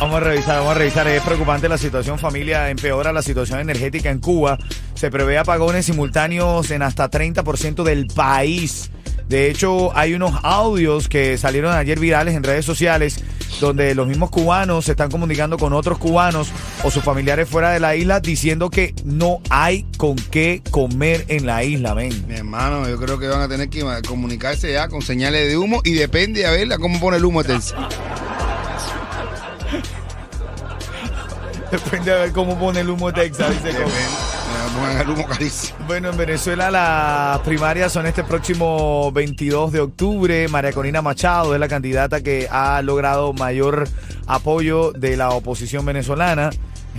Vamos a revisar, vamos a revisar. Es preocupante la situación, familia. Empeora la situación energética en Cuba. Se prevé apagones simultáneos en hasta 30% del país. De hecho, hay unos audios que salieron ayer virales en redes sociales donde los mismos cubanos se están comunicando con otros cubanos o sus familiares fuera de la isla diciendo que no hay con qué comer en la isla, ven. Mi hermano, yo creo que van a tener que comunicarse ya con señales de humo y depende a ver cómo pone el humo este. Depende a ver cómo pone el humo Texas, dice pongan el humo carísimo. Bueno, en Venezuela las primarias son este próximo 22 de octubre. María Corina Machado es la candidata que ha logrado mayor apoyo de la oposición venezolana.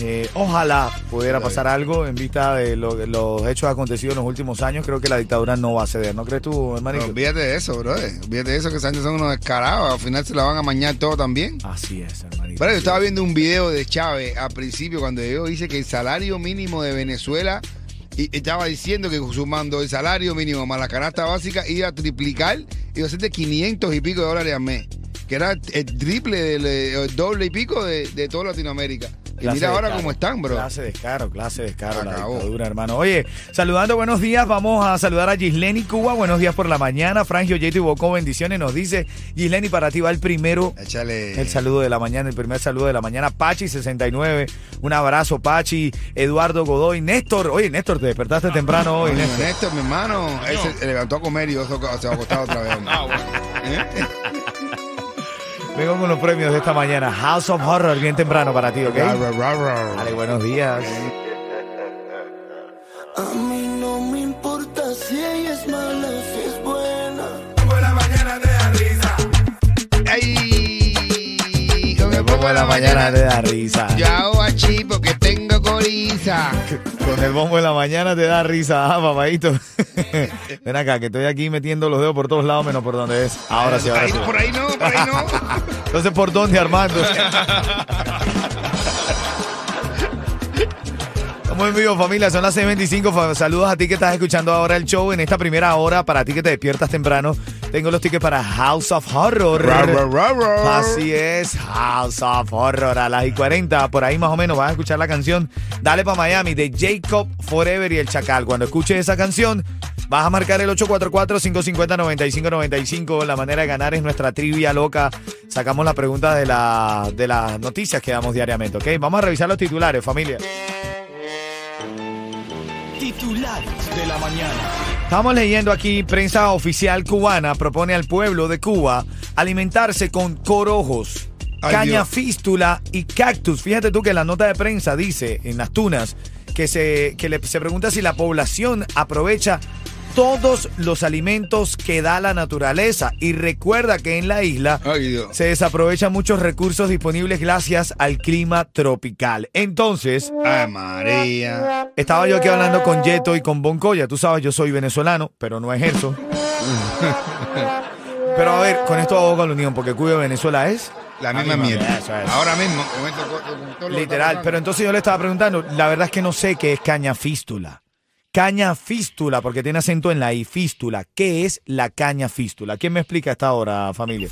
Eh, ojalá pudiera pasar algo en vista de, lo- de los hechos acontecidos en los últimos años. Creo que la dictadura no va a ceder, ¿no crees tú, hermanito? olvídate de eso, bro. Olvídate de eso, que gente son unos descarados. Al final se la van a mañar todo también. Así es, hermanito. Pero yo estaba viendo un video de Chávez al principio cuando yo dice que el salario mínimo de Venezuela y estaba diciendo que sumando el salario mínimo más la canasta básica iba a triplicar, iba a ser de 500 y pico de dólares al mes, que era el triple, eh, el doble y pico de, de toda Latinoamérica. Y mira ahora cómo están, bro. Clase de descaro, clase de descaro, la Acabó. dictadura, hermano. Oye, saludando, buenos días. Vamos a saludar a Gisleni Cuba. Buenos días por la mañana. Frangio, Jeto y Bocó, bendiciones. Nos dice Gisleni, para ti va el primero. Échale. El saludo de la mañana, el primer saludo de la mañana. Pachi69, un abrazo, Pachi. Eduardo Godoy, Néstor. Oye, Néstor, te despertaste temprano hoy, Oye, Néstor. Néstor, mi hermano, él se, levantó a comer y yo se, se va a acostar otra vez. hombre. ¿Eh? Vengo con los premios de esta mañana. House of Horror, bien temprano para ti, ¿ok? Dale, buenos días. A mí no me importa si ella es mala, si es buena. Ay, con el de la mañana. te da risa. Yo hago achí porque tengo coriza. Con el bombo de la mañana te da risa, ah, papadito. Ven acá, que estoy aquí metiendo los dedos por todos lados, menos por donde es. Ahora sí, ahora sí. por ahí no, por ahí no. Entonces, ¿por dónde, Armando? Estamos en vivo, familia. Son las 6:25. Fa- Saludos a ti que estás escuchando ahora el show. En esta primera hora, para ti que te despiertas temprano, tengo los tickets para House of Horror. Así es, House of Horror a las y 40. Por ahí más o menos vas a escuchar la canción Dale pa' Miami de Jacob Forever y el Chacal. Cuando escuches esa canción, vas a marcar el 844-550-9595. La manera de ganar es nuestra trivia loca. Sacamos la pregunta de, la, de las noticias que damos diariamente, ¿ok? Vamos a revisar los titulares, familia. Titulares de la mañana. Estamos leyendo aquí, prensa oficial cubana propone al pueblo de Cuba alimentarse con corojos, Ay, caña Dios. fístula y cactus. Fíjate tú que la nota de prensa dice en las tunas que se, que le- se pregunta si la población aprovecha todos los alimentos que da la naturaleza. Y recuerda que en la isla Ay, se desaprovechan muchos recursos disponibles gracias al clima tropical. Entonces, Ay, María. estaba yo aquí hablando con Yeto y con Boncoya. Tú sabes, yo soy venezolano, pero no ejerzo. pero a ver, con esto hago con la unión, porque Cuba Venezuela es La misma misma mierda. mierda, eso es. Ahora mismo. con esto- con- literal. Pero entonces yo le estaba preguntando, la verdad es que no sé qué es caña fístula. Caña fístula, porque tiene acento en la I, fístula. ¿Qué es la caña fístula? ¿Quién me explica hasta ahora, familia?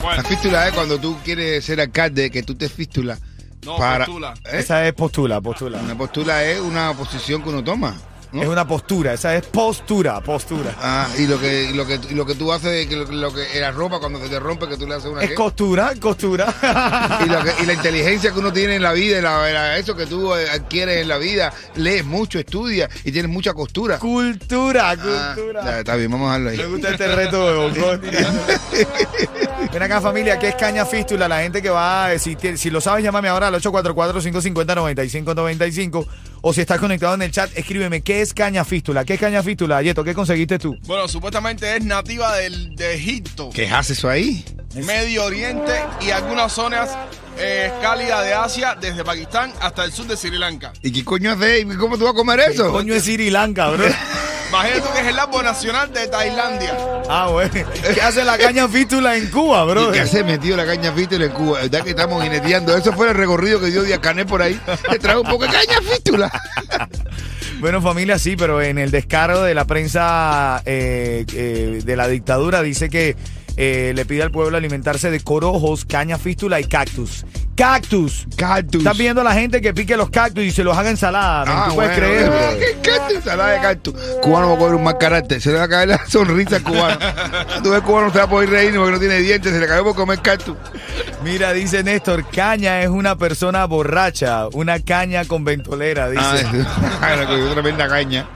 La fístula es cuando tú quieres ser alcalde, que tú te fístula. No, para, postula. ¿Eh? Esa es postula, postula. Una postula es una posición que uno toma. ¿No? Es una postura, esa es postura, postura. Ah, y lo que, y lo que, y lo que tú haces, que lo, lo que la ropa cuando se te rompe, que tú le haces una Es ¿qué? costura, costura. y, lo que- y la inteligencia que uno tiene en la vida, la- la- eso que tú eh, adquieres en la vida, lees mucho, estudias y tienes mucha costura. cultura, Ah, cultura. ya, está bien, vamos a dejarlo Me ahí. gusta este reto de Bocón. Ven acá, familia, ¿qué es caña fístula? La gente que va, si, si lo sabes, llámame ahora al 844-550-9595. O si estás conectado en el chat, escríbeme, ¿qué es caña fístula? ¿Qué es caña fístula? Yeto, ¿qué conseguiste tú? Bueno, supuestamente es nativa del, de Egipto, ¿Qué hace eso ahí? Medio Oriente y algunas zonas eh, cálidas de Asia, desde Pakistán hasta el sur de Sri Lanka. ¿Y qué coño hace? ¿Y ¿Cómo tú vas a comer eso? Coño es Sri Lanka, bro. Imagínate que es el árbol nacional de Tailandia. Ah, bueno. ¿Qué hace la caña fístula en Cuba, bro? ¿Y qué hace metido la caña fístula en Cuba? ¿Verdad que estamos jineteando? Eso fue el recorrido que dio Díaz por ahí. Te trajo un poco de caña fístula. Bueno, familia, sí, pero en el descaro de la prensa eh, eh, de la dictadura dice que eh, le pide al pueblo alimentarse de corojos, caña fístula y cactus. ¡Cactus! Cactus. Estás viendo a la gente que pique los cactus y se los haga ensalada. men. ¿Tú puedes Ah, bueno, creer? bueno? ¿Qué cactus? Ensalada de cactus. Cubano va a coger un mal carácter. Se le va a caer la sonrisa al cubano. Tú ves cubano no se va a poder reír porque no tiene dientes. Se le cayó por comer cactus. Mira, dice Néstor, caña es una persona borracha, una caña con ventolera, dice. Ah, le cogió tremenda caña.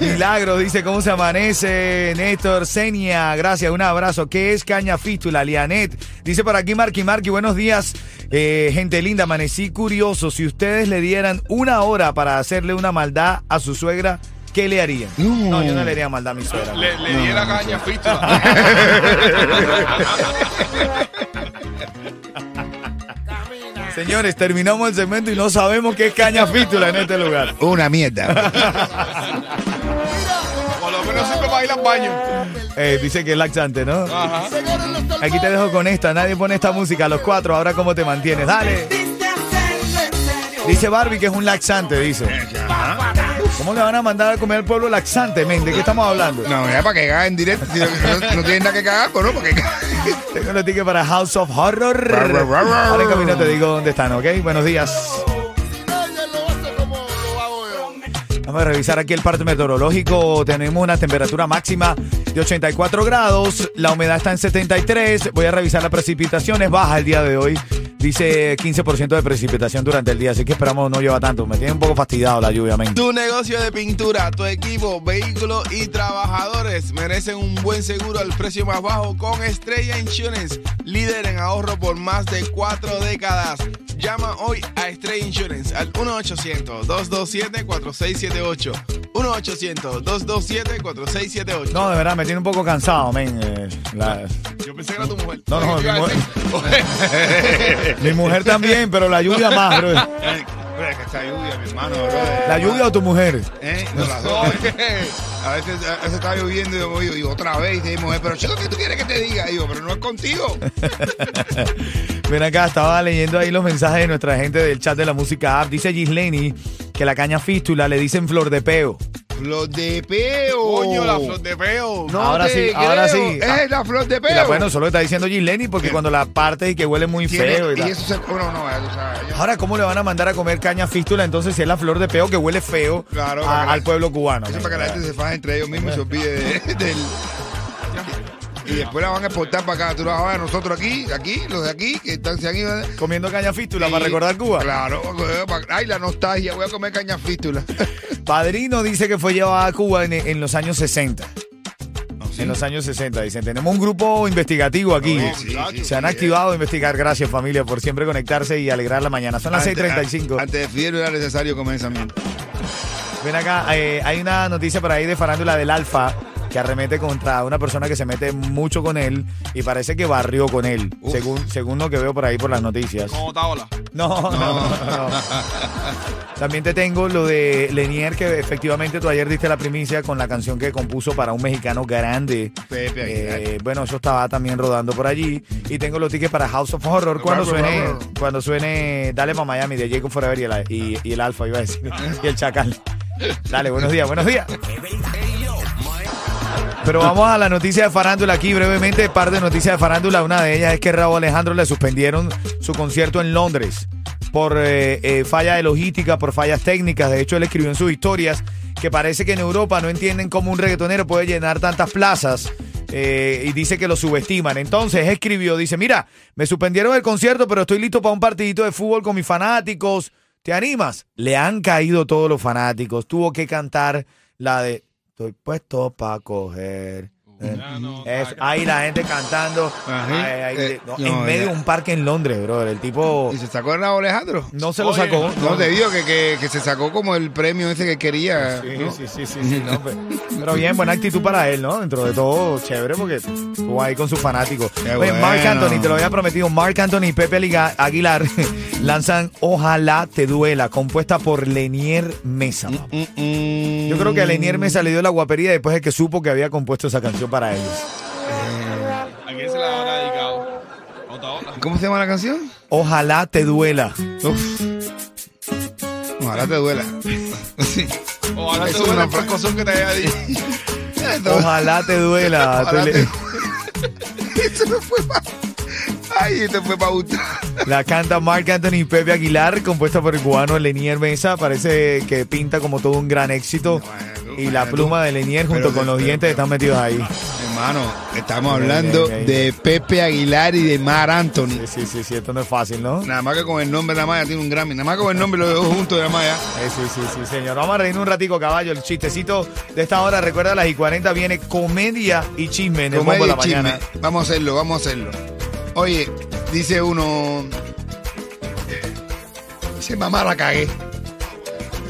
Milagro dice, ¿cómo se amanece? Néstor, Senia, gracias, un abrazo. ¿Qué es caña fístula? Lianet. Dice por aquí Marky Marky, buenos días. Eh, gente linda, amanecí curioso. Si ustedes le dieran una hora para hacerle una maldad a su suegra, ¿qué le harían? No. yo no le haría maldad a mi suegra. Le, le di la caña fístula. Señores, terminamos el segmento y no sabemos qué es caña fístula en este lugar. Una mierda. Para. Eh, dice que es laxante, ¿no? Ajá. Aquí te dejo con esta. Nadie pone esta música. Los cuatro, ahora cómo te mantienes. Dale. Dice Barbie que es un laxante, dice. ¿Cómo le van a mandar a comer al pueblo laxante, men? ¿De qué estamos hablando? No, ya para que caga en directo. Si no, no, tienen nada que cagar, pues no, porque Tengo los tickets para House of Horror. Ahora en camino te digo dónde están, ¿ok? Buenos días. Vamos a revisar aquí el parte meteorológico. Tenemos una temperatura máxima de 84 grados. La humedad está en 73. Voy a revisar las precipitaciones. Baja el día de hoy. Dice 15% de precipitación durante el día. Así que esperamos no lleva tanto. Me tiene un poco fastidiado la lluvia, men. Tu negocio de pintura, tu equipo, vehículos y trabajadores merecen un buen seguro al precio más bajo con Estrella Insurance, líder en ahorro por más de cuatro décadas. Llama hoy a Estrella Insurance al 1-800-227-4678. 1-800-227-4678. No, de verdad, me tiene un poco cansado, men. Eh, la- Yo pensé que era tu mujer. No, no, ¿Qué te iba a mi decir? mi mujer también, pero la lluvia más, bro. Pero es que esta lluvia, mi hermano, brother. ¿La lluvia o tu mujer? ¿Eh? No, las dos. A veces, a veces está lloviendo y yo voy, y otra vez y mi mujer, pero chico, ¿qué tú quieres que te diga? Y digo, pero no es contigo. Ven acá, estaba leyendo ahí los mensajes de nuestra gente del chat de la música app. Dice Gisleni que la caña fístula le dicen flor de peo. Flor de peo. Coño, la flor de peo. No Ahora sí, ahora sí. Es la flor de peo. la- bueno, solo está diciendo Gisleni porque cuando la parte y que huele muy Tiene- feo. Y y eso se. Bueno, no, ya tú sabes. ya- Ahora, ¿cómo le van a mandar a comer caña fístula entonces si es la flor de peo que huele feo Claro, a- al pueblo cubano? Eso es para que la gente se faje entre ellos mismos y se olvide de- del. Y después la van a exportar para acá. Tú la vas a ver a nosotros aquí, aquí, los de aquí, que están se han ido. Comiendo caña fístula Y- para recordar Cuba. Claro, ay, la nostalgia, voy a comer caña fístula. Padrino dice que fue llevada a Cuba en, en los años 60. En los años 60, dicen. Tenemos un grupo investigativo aquí. Sí, sí, sí, Se han sí, activado a investigar. Gracias, familia, por siempre conectarse y alegrar la mañana. Son las Antes- 6:35. Antes de Fidel era necesario comer esa mierda. Ven acá, eh, hay una noticia por ahí de farándula del Alfa que arremete contra una persona que se mete mucho con él y parece que barrió con él, según, según lo que veo por ahí por las noticias. Como Taola. No, no, no. También te tengo lo de Lenier, que efectivamente tú ayer diste la primicia con la canción que compuso para un mexicano grande. Pepe. Eh, bueno, eso estaba también rodando por allí. Y tengo los tickets para House of Horror cuando suene, cuando suene Dale pa' Miami de Jacob Forever y el, y, y el Alfa, iba a decir. Y el Chacal. Dale, buenos días, buenos días. Pero vamos a la noticia de farándula aquí brevemente, par de noticias de farándula. Una de ellas es que Raúl Alejandro le suspendieron su concierto en Londres por eh, eh, falla de logística, por fallas técnicas. De hecho, él escribió en sus historias que parece que en Europa no entienden cómo un reggaetonero puede llenar tantas plazas. eh, y dice que lo subestiman. Entonces escribió, dice, mira, me suspendieron el concierto, pero estoy listo para un partidito de fútbol con mis fanáticos. ¿Te animas? Le han caído todos los fanáticos. Tuvo que cantar la de Estoy puesto para coger Ya no, Es- está- ahí la gente cantando Ajá. ay, ay, Eh, no, no, en medio ya. de un parque en Londres, brother. El tipo ¿Y se sacó el rabo Alejandro? no se lo sacó. No, te digo que, que, que se sacó como el premio ese que quería. Sí, ¿no? sí, sí, sí, sí, no, pero, pero bien, buena actitud para él, ¿no? Dentro de todo, chévere, porque estuvo ahí con sus fanáticos. Mark. Anthony, te lo había prometido, Mark Anthony y Pepe Liga- Aguilar lanzan Ojalá te duela, compuesta por Lenier Mesa. papá. Mm, mm. Yo creo que a Lenier Mesa le dio la guapería después de que supo que había compuesto esa canción para ellos. ¿A quién se la habrá dedicado? Otra, otra. ¿Cómo se llama la canción? Ojalá te duela. Uf. Ojalá te duela. sí. Ojalá Eso te fra- pescozón que te haya dicho. Ojalá te duela. Ojalá te- Eso me fue pa- Ay, esto fue para gustar. La canta Mark Anthony y Pepe Aguilar, compuesta por el cubano Lenier Mesa. Parece que pinta como todo un gran éxito. Y la pluma de Lenier junto con los dientes están metidos ahí. Hermano, estamos hablando de Pepe Aguilar y de Mar Anthony. Sí, sí, sí, sí, esto no es fácil, ¿no? Nada más que con el nombre de la Maya tiene un Grammy. Nada más con el nombre los dos juntos de la Maya. Sí, sí, sí, señor. Vamos a reírnos un ratico, caballo. El chistecito de esta hora, recuerda, a las y 40 viene comedia y chisme en el bombo de Comedia la chisme. mañana. Vamos a hacerlo, vamos a hacerlo. Oye, dice uno. Dice, mamá, la cagué.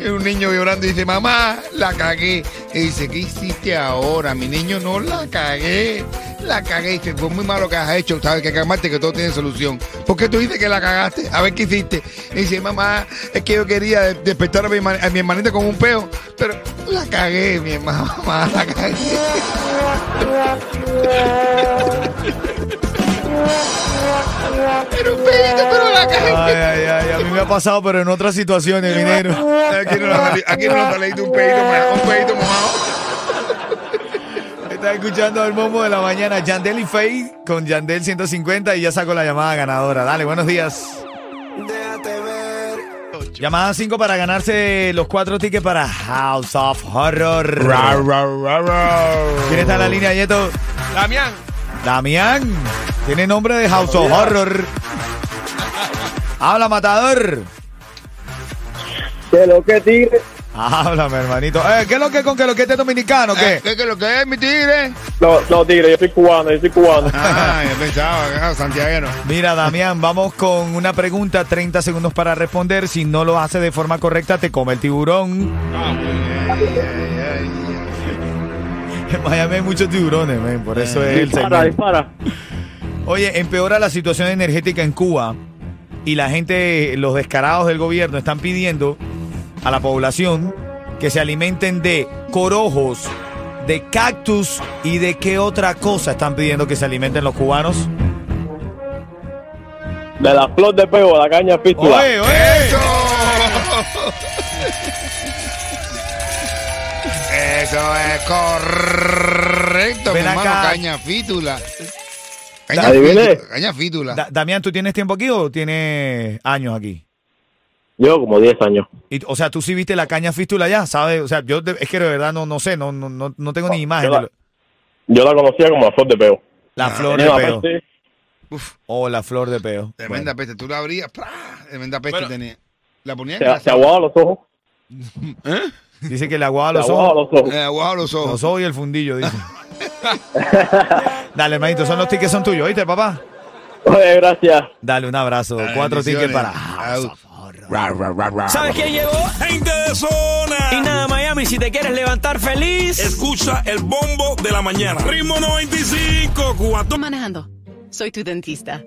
Un niño llorando y dice, mamá, la cagué. Y dice, ¿qué hiciste ahora? Mi niño, no la cagué. La cagué. Y dice, fue muy malo que has hecho. Sabes que calmarte, que todo tiene solución. ¿Por qué tú dices que la cagaste? A ver qué hiciste. Y dice, mamá, es que yo quería de- despertar a mi, herman- a mi hermanita con un peo. Pero la cagué, mi hermana, mamá, la cagué. Pero un pedito, pero la cagué. Ay, ay, ay, a mí me ha pasado, pero en otras situaciones, minero. Aquí no nos ha salido un pedito mojado. Un pedito mojado. Está escuchando el bombo de la mañana, Yandel y Faye con Yandel 150 y ya sacó la llamada ganadora. Dale, buenos días. Déjate ver. Llamada 5 para ganarse los cuatro tickets para House of Horror. ¿Quién está en la línea, Yeto? Damián, Damián. Tiene nombre de House of Horror. Habla, matador. De lo que tigre. Háblame, hermanito. Eh, ¿Qué es lo que con que lo que este dominicano? ¿Qué? Eh, ¿Qué, qué, lo que es, mi tigre? No, no, tigre, yo soy cubano, yo soy cubano. Ah, yo pensaba, ah, santiaguero. Mira, Damián, vamos con una pregunta, 30 segundos para responder. Si no lo hace de forma correcta, te come el tiburón. En Miami hay muchos tiburones, por eso es el dispara, dispara. Oye, empeora la situación energética en Cuba y la gente, los descarados del gobierno están pidiendo a la población que se alimenten de corojos, de cactus y de qué otra cosa están pidiendo que se alimenten los cubanos. De la flor de pego, la caña fístula. Oye, oye. ¡Eso! Eso es correcto, mi hermano. acá. Caña fítula. Caña Adivine. fítula. Caña fítula. Da- Damián, ¿tú tienes tiempo aquí o tienes años aquí? Yo como 10 años. Y, o sea, tú sí viste la caña fístula ya, ¿sabes? O sea, yo de- es que de verdad no, no sé, no, no, no, no tengo ni imagen. yo la- lo- Yo la conocía como la flor de pego. la flor de peo. peste, O la flor de peo. Tremenda peste. Tú la abrías. ¡pra! Tremenda peste tenía. La ponías Se, se aguaba los ojos. Bueno, dice que le aguaba Se los aguaba los ojos. Eh, aguado los ojos. Los ojos y el fundillo, dice. Dale, hermanito, son los tickets son tuyos, ¿oíste, papá? Oye, gracias. Dale un abrazo. Cuatro tickets para Au. ¿Sabes quién llegó? Gente de zona. Y nada, Miami, si te quieres levantar feliz. Escucha el bombo de la mañana. Ritmo 95, cuatro. manejando. Soy tu dentista.